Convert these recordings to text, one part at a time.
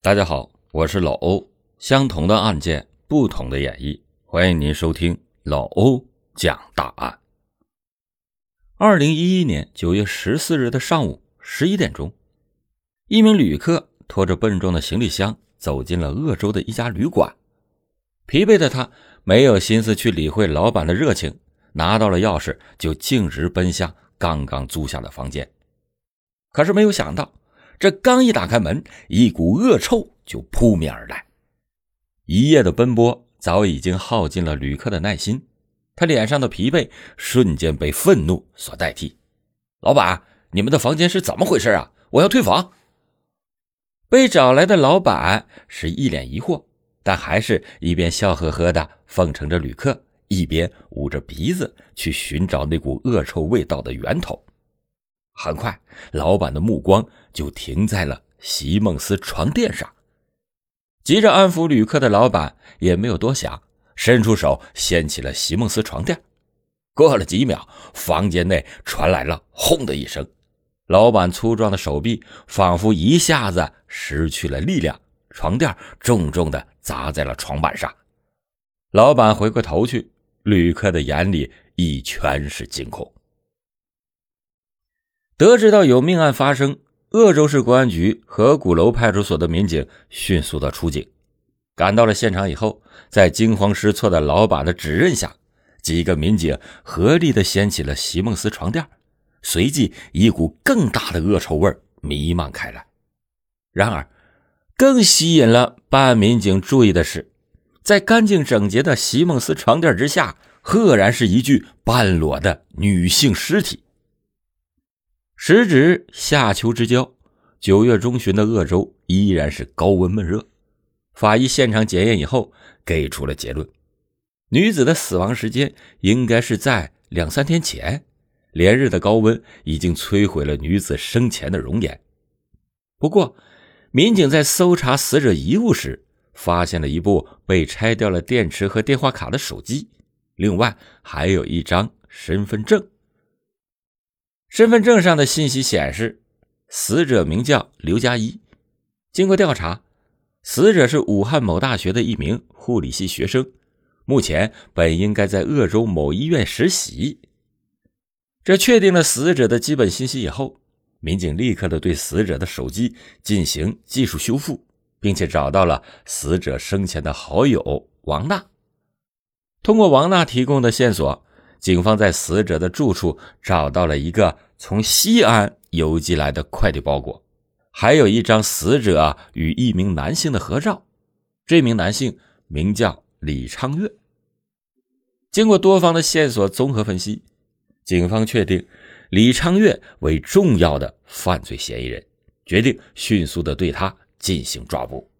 大家好，我是老欧。相同的案件，不同的演绎，欢迎您收听老欧讲大案。二零一一年九月十四日的上午十一点钟，一名旅客拖着笨重的行李箱走进了鄂州的一家旅馆。疲惫的他没有心思去理会老板的热情，拿到了钥匙就径直奔向刚刚租下的房间。可是没有想到。这刚一打开门，一股恶臭就扑面而来。一夜的奔波早已经耗尽了旅客的耐心，他脸上的疲惫瞬间被愤怒所代替。老板，你们的房间是怎么回事啊？我要退房。被找来的老板是一脸疑惑，但还是一边笑呵呵的奉承着旅客，一边捂着鼻子去寻找那股恶臭味道的源头。很快，老板的目光就停在了席梦思床垫上。急着安抚旅客的老板也没有多想，伸出手掀起了席梦思床垫。过了几秒，房间内传来了“轰”的一声，老板粗壮的手臂仿佛一下子失去了力量，床垫重重的砸在了床板上。老板回过头去，旅客的眼里已全是惊恐。得知到有命案发生，鄂州市公安局河鼓楼派出所的民警迅速的出警，赶到了现场以后，在惊慌失措的老板的指认下，几个民警合力的掀起了席梦思床垫，随即一股更大的恶臭味弥漫开来。然而，更吸引了办案民警注意的是，在干净整洁的席梦思床垫之下，赫然是一具半裸的女性尸体。时值夏秋之交，九月中旬的鄂州依然是高温闷热。法医现场检验以后，给出了结论：女子的死亡时间应该是在两三天前。连日的高温已经摧毁了女子生前的容颜。不过，民警在搜查死者遗物时，发现了一部被拆掉了电池和电话卡的手机，另外还有一张身份证。身份证上的信息显示，死者名叫刘佳一。经过调查，死者是武汉某大学的一名护理系学生，目前本应该在鄂州某医院实习。这确定了死者的基本信息以后，民警立刻的对死者的手机进行技术修复，并且找到了死者生前的好友王娜。通过王娜提供的线索。警方在死者的住处找到了一个从西安邮寄来的快递包裹，还有一张死者与一名男性的合照。这名男性名叫李昌月。经过多方的线索综合分析，警方确定李昌月为重要的犯罪嫌疑人，决定迅速的对他进行抓捕。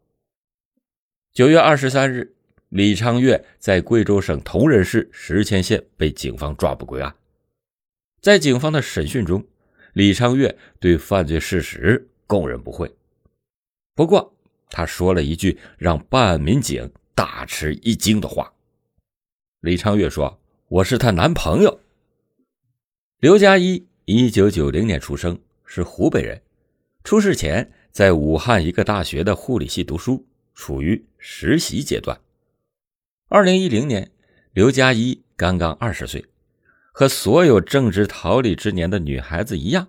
九月二十三日。李昌月在贵州省铜仁市石阡县被警方抓捕归案。在警方的审讯中，李昌月对犯罪事实供认不讳。不过，他说了一句让办案民警大吃一惊的话。李昌月说：“我是她男朋友。”刘佳一，一九九零年出生，是湖北人。出事前在武汉一个大学的护理系读书，处于实习阶段。二零一零年，刘佳一刚刚二十岁，和所有正值桃李之年的女孩子一样，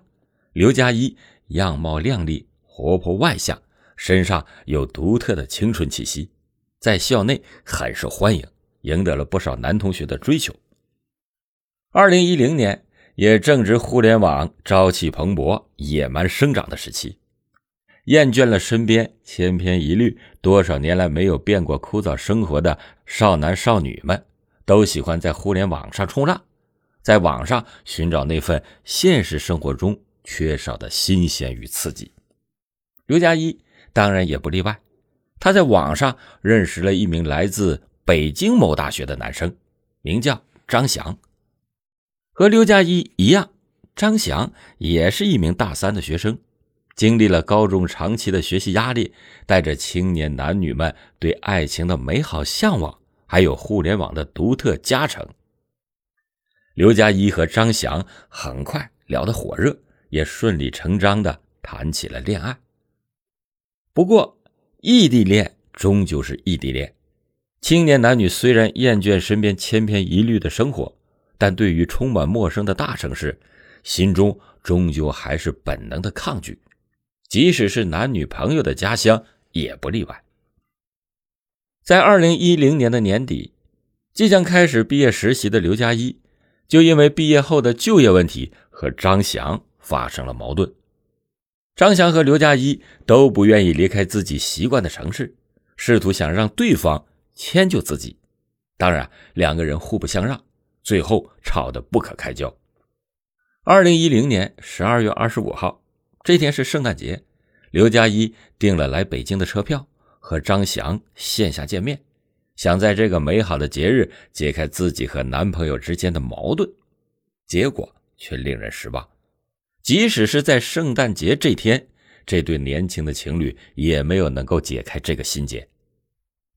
刘佳一样貌靓丽、活泼外向，身上有独特的青春气息，在校内很受欢迎，赢得了不少男同学的追求。二零一零年，也正值互联网朝气蓬勃、野蛮生长的时期。厌倦了身边千篇一律、多少年来没有变过枯燥生活的少男少女们，都喜欢在互联网上冲浪，在网上寻找那份现实生活中缺少的新鲜与刺激。刘佳一当然也不例外，他在网上认识了一名来自北京某大学的男生，名叫张翔。和刘佳一一样，张翔也是一名大三的学生。经历了高中长期的学习压力，带着青年男女们对爱情的美好向往，还有互联网的独特加成，刘佳一和张翔很快聊得火热，也顺理成章的谈起了恋爱。不过，异地恋终究是异地恋。青年男女虽然厌倦身边千篇一律的生活，但对于充满陌生的大城市，心中终究还是本能的抗拒。即使是男女朋友的家乡，也不例外。在二零一零年的年底，即将开始毕业实习的刘佳一，就因为毕业后的就业问题和张翔发生了矛盾。张翔和刘佳一都不愿意离开自己习惯的城市，试图想让对方。迁就自己，当然两个人互不相让，最后吵得不可开交。二零一零年十二月二十五号，这天是圣诞节，刘佳一订了来北京的车票，和张翔线下见面，想在这个美好的节日解开自己和男朋友之间的矛盾，结果却令人失望。即使是在圣诞节这天，这对年轻的情侣也没有能够解开这个心结。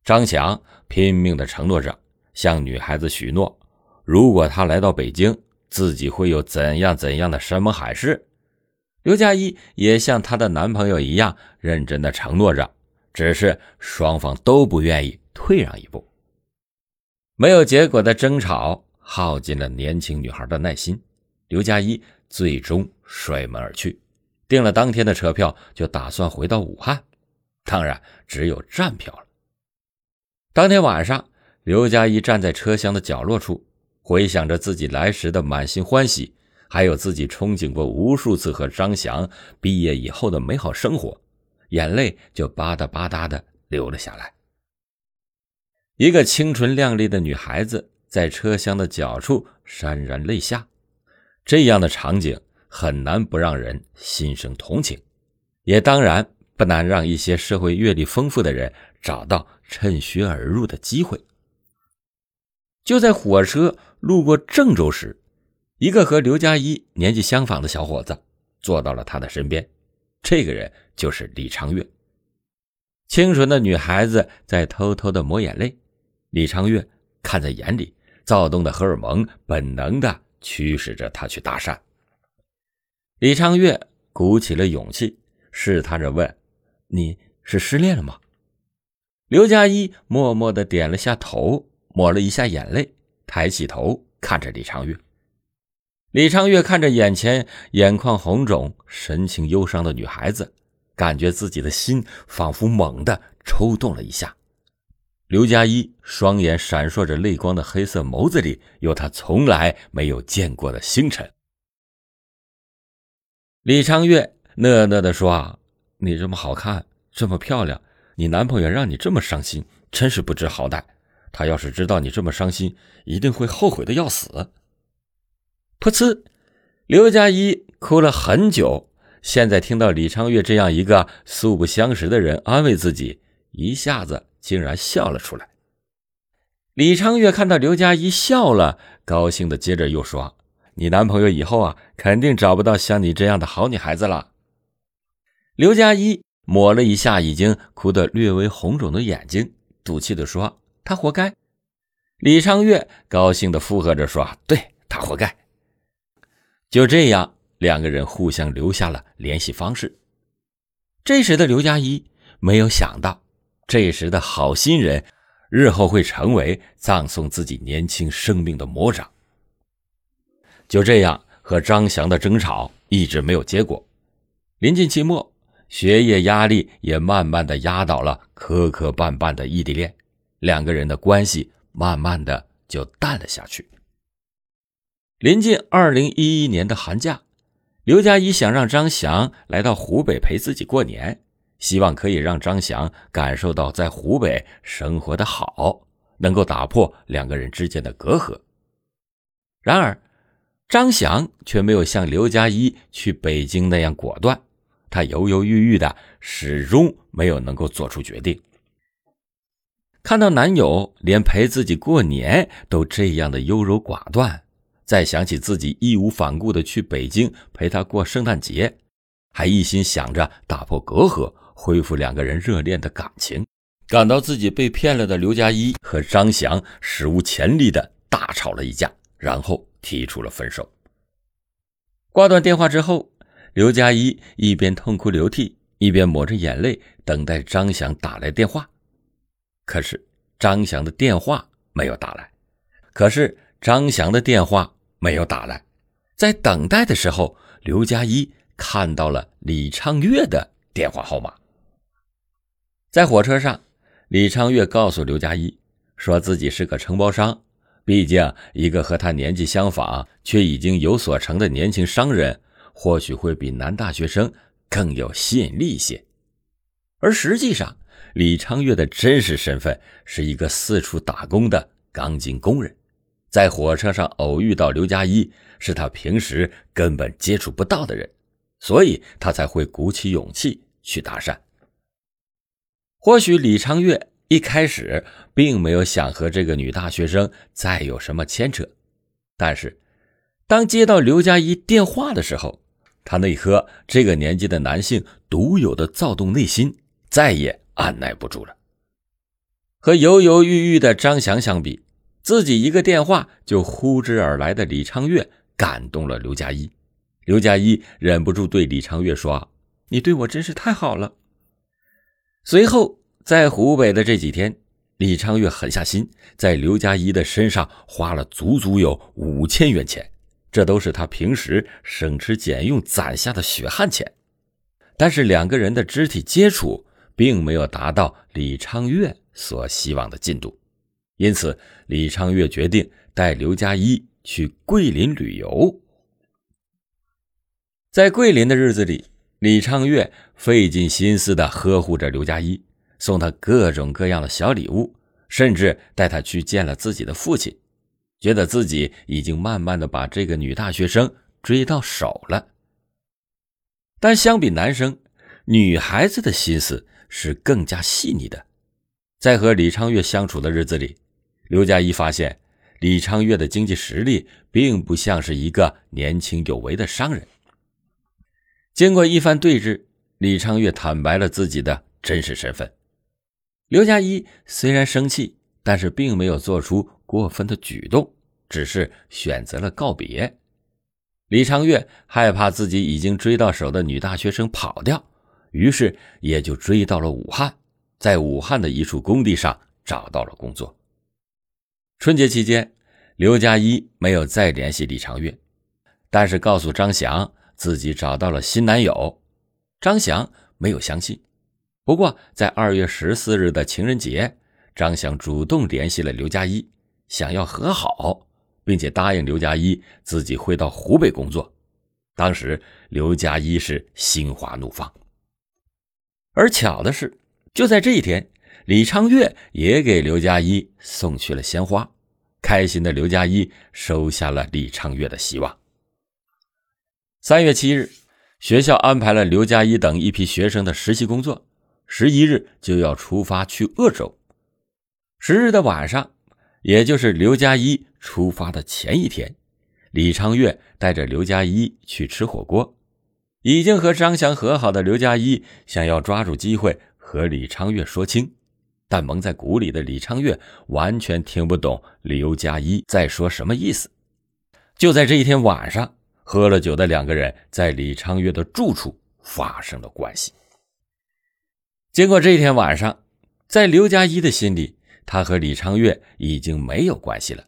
张翔拼命的承诺着，向女孩子许诺，如果他来到北京，自己会有怎样怎样的山盟海誓。刘佳一也像她的男朋友一样认真的承诺着，只是双方都不愿意退让一步。没有结果的争吵耗尽了年轻女孩的耐心，刘佳一最终摔门而去，订了当天的车票，就打算回到武汉，当然只有站票了。当天晚上，刘佳一站在车厢的角落处，回想着自己来时的满心欢喜，还有自己憧憬过无数次和张翔毕业以后的美好生活，眼泪就吧嗒吧嗒的流了下来。一个清纯靓丽的女孩子在车厢的角处潸然泪下，这样的场景很难不让人心生同情，也当然不难让一些社会阅历丰富的人找到。趁虚而入的机会。就在火车路过郑州时，一个和刘佳一年纪相仿的小伙子坐到了他的身边。这个人就是李长月。清纯的女孩子在偷偷的抹眼泪，李长月看在眼里，躁动的荷尔蒙本能的驱使着他去搭讪。李长月鼓起了勇气，试探着问：“你是失恋了吗？”刘佳一默默的点了下头，抹了一下眼泪，抬起头看着李长月。李长月看着眼前眼眶红肿、神情忧伤的女孩子，感觉自己的心仿佛猛地抽动了一下。刘佳一双眼闪烁着泪光的黑色眸子里，有他从来没有见过的星辰。李昌月讷讷的说：“啊，你这么好看，这么漂亮。”你男朋友让你这么伤心，真是不知好歹。他要是知道你这么伤心，一定会后悔的要死。噗呲，刘佳一哭了很久，现在听到李昌月这样一个素不相识的人安慰自己，一下子竟然笑了出来。李昌月看到刘佳一笑了，高兴的接着又说：“你男朋友以后啊，肯定找不到像你这样的好女孩子了。”刘佳一。抹了一下已经哭得略微红肿的眼睛，赌气的说：“他活该。”李昌月高兴的附和着说：“对他活该。”就这样，两个人互相留下了联系方式。这时的刘佳一没有想到，这时的好心人日后会成为葬送自己年轻生命的魔掌。就这样，和张翔的争吵一直没有结果。临近期末。学业压力也慢慢的压倒了磕磕绊绊的异地恋，两个人的关系慢慢的就淡了下去。临近二零一一年的寒假，刘佳怡想让张翔来到湖北陪自己过年，希望可以让张翔感受到在湖北生活的好，能够打破两个人之间的隔阂。然而，张翔却没有像刘佳怡去北京那样果断。他犹犹豫豫的，始终没有能够做出决定。看到男友连陪自己过年都这样的优柔寡断，再想起自己义无反顾的去北京陪他过圣诞节，还一心想着打破隔阂，恢复两个人热恋的感情，感到自己被骗了的刘佳一和张翔史无前例的大吵了一架，然后提出了分手。挂断电话之后。刘佳一一边痛哭流涕，一边抹着眼泪等待张翔打来电话。可是张翔的电话没有打来，可是张翔的电话没有打来。在等待的时候，刘佳一看到了李昌岳的电话号码。在火车上，李昌岳告诉刘佳一，说自己是个承包商。毕竟，一个和他年纪相仿却已经有所成的年轻商人，或许会比男大学生更有吸引力一些。而实际上，李昌岳的真实身份是一个四处打工的钢筋工人，在火车上偶遇到刘佳一，是他平时根本接触不到的人，所以他才会鼓起勇气去搭讪。或许李昌岳。一开始并没有想和这个女大学生再有什么牵扯，但是当接到刘佳一电话的时候，他那颗这个年纪的男性独有的躁动内心再也按耐不住了。和犹犹豫豫的张翔相比，自己一个电话就呼之而来的李昌岳感动了刘佳一。刘佳一忍不住对李昌岳说：“你对我真是太好了。”随后。在湖北的这几天，李昌岳狠下心，在刘佳一的身上花了足足有五千元钱，这都是他平时省吃俭用攒下的血汗钱。但是两个人的肢体接触并没有达到李昌岳所希望的进度，因此李昌岳决定带刘佳一去桂林旅游。在桂林的日子里，李昌岳费尽心思地呵护着刘佳一。送他各种各样的小礼物，甚至带他去见了自己的父亲，觉得自己已经慢慢的把这个女大学生追到手了。但相比男生，女孩子的心思是更加细腻的。在和李昌岳相处的日子里，刘佳一发现李昌岳的经济实力并不像是一个年轻有为的商人。经过一番对峙，李昌岳坦白了自己的真实身份。刘佳一虽然生气，但是并没有做出过分的举动，只是选择了告别。李昌月害怕自己已经追到手的女大学生跑掉，于是也就追到了武汉，在武汉的一处工地上找到了工作。春节期间，刘佳一没有再联系李长月，但是告诉张翔自己找到了新男友，张翔没有相信。不过，在二月十四日的情人节，张翔主动联系了刘佳一，想要和好，并且答应刘佳一自己会到湖北工作。当时，刘佳一是心花怒放。而巧的是，就在这一天，李昌岳也给刘佳一送去了鲜花。开心的刘佳一收下了李昌岳的希望。三月七日，学校安排了刘佳一等一批学生的实习工作。十一日就要出发去鄂州。十日的晚上，也就是刘佳一出发的前一天，李昌岳带着刘佳一去吃火锅。已经和张翔和好的刘佳一想要抓住机会和李昌月说清，但蒙在鼓里的李昌月完全听不懂刘佳一在说什么意思。就在这一天晚上，喝了酒的两个人在李昌月的住处发生了关系。经过这一天晚上，在刘佳一的心里，他和李昌月已经没有关系了，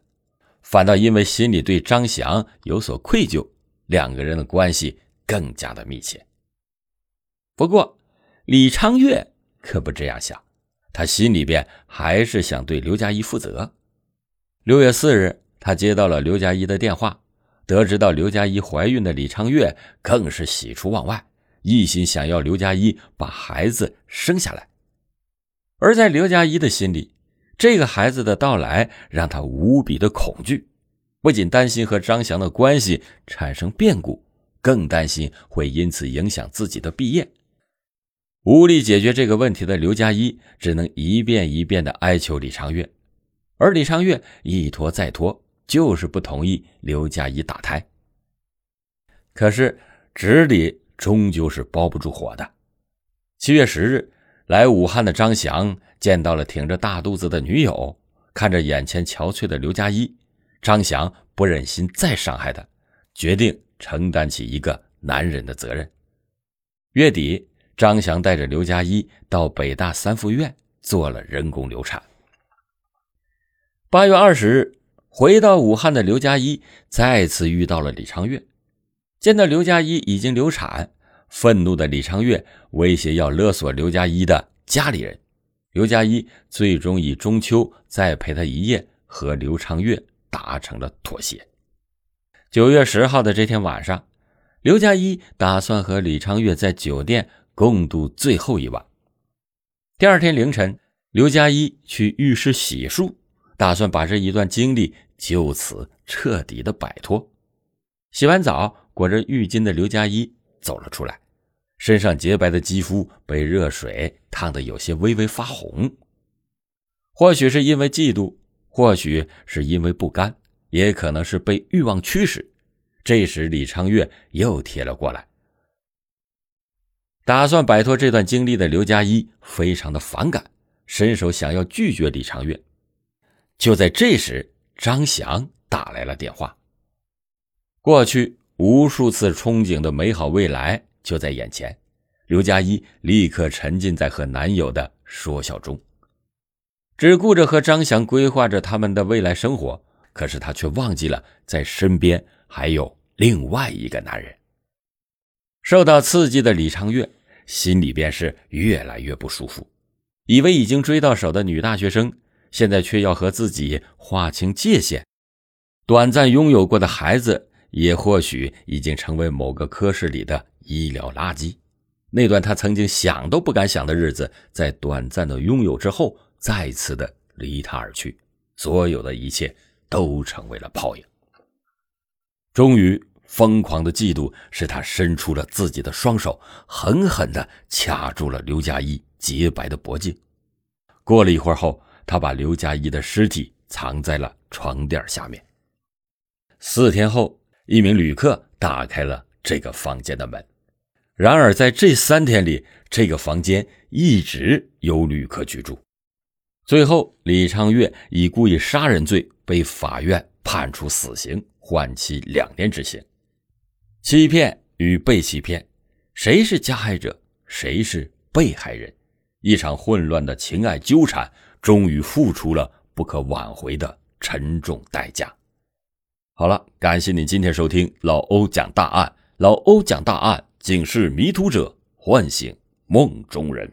反倒因为心里对张翔有所愧疚，两个人的关系更加的密切。不过，李昌月可不这样想，他心里边还是想对刘佳一负责。六月四日，他接到了刘佳一的电话，得知到刘佳一怀孕的李昌岳更是喜出望外。一心想要刘佳一把孩子生下来，而在刘佳一的心里，这个孩子的到来让他无比的恐惧，不仅担心和张翔的关系产生变故，更担心会因此影响自己的毕业。无力解决这个问题的刘佳一，只能一遍一遍的哀求李长月，而李长月一拖再拖，就是不同意刘佳一打胎。可是纸里。终究是包不住火的。七月十日，来武汉的张翔见到了挺着大肚子的女友，看着眼前憔悴的刘佳一，张翔不忍心再伤害她，决定承担起一个男人的责任。月底，张翔带着刘佳一到北大三附院做了人工流产。八月二十日，回到武汉的刘佳一再次遇到了李昌月，见到刘佳一已经流产，愤怒的李昌月威胁要勒索刘佳一的家里人。刘佳一最终以中秋再陪他一夜和刘昌月达成了妥协。九月十号的这天晚上，刘佳一打算和李昌月在酒店共度最后一晚。第二天凌晨，刘佳一去浴室洗漱，打算把这一段经历就此彻底的摆脱。洗完澡，裹着浴巾的刘佳一走了出来。身上洁白的肌肤被热水烫得有些微微发红，或许是因为嫉妒，或许是因为不甘，也可能是被欲望驱使。这时，李昌月又贴了过来，打算摆脱这段经历的刘佳一非常的反感，伸手想要拒绝李长月。就在这时，张翔打来了电话。过去无数次憧憬的美好未来。就在眼前，刘佳一立刻沉浸在和男友的说笑中，只顾着和张翔规划着他们的未来生活。可是她却忘记了，在身边还有另外一个男人。受到刺激的李长月心里便是越来越不舒服，以为已经追到手的女大学生，现在却要和自己划清界限。短暂拥有过的孩子，也或许已经成为某个科室里的。医疗垃圾，那段他曾经想都不敢想的日子，在短暂的拥有之后，再次的离他而去，所有的一切都成为了泡影。终于，疯狂的嫉妒使他伸出了自己的双手，狠狠的掐住了刘佳一洁白的脖颈。过了一会儿后，他把刘佳一的尸体藏在了床垫下面。四天后，一名旅客打开了这个房间的门。然而，在这三天里，这个房间一直有旅客居住。最后，李昌月以故意杀人罪被法院判处死刑，缓期两年执行。欺骗与被欺骗，谁是加害者，谁是被害人？一场混乱的情爱纠缠，终于付出了不可挽回的沉重代价。好了，感谢你今天收听老欧讲大案，老欧讲大案。警示迷途者，唤醒梦中人。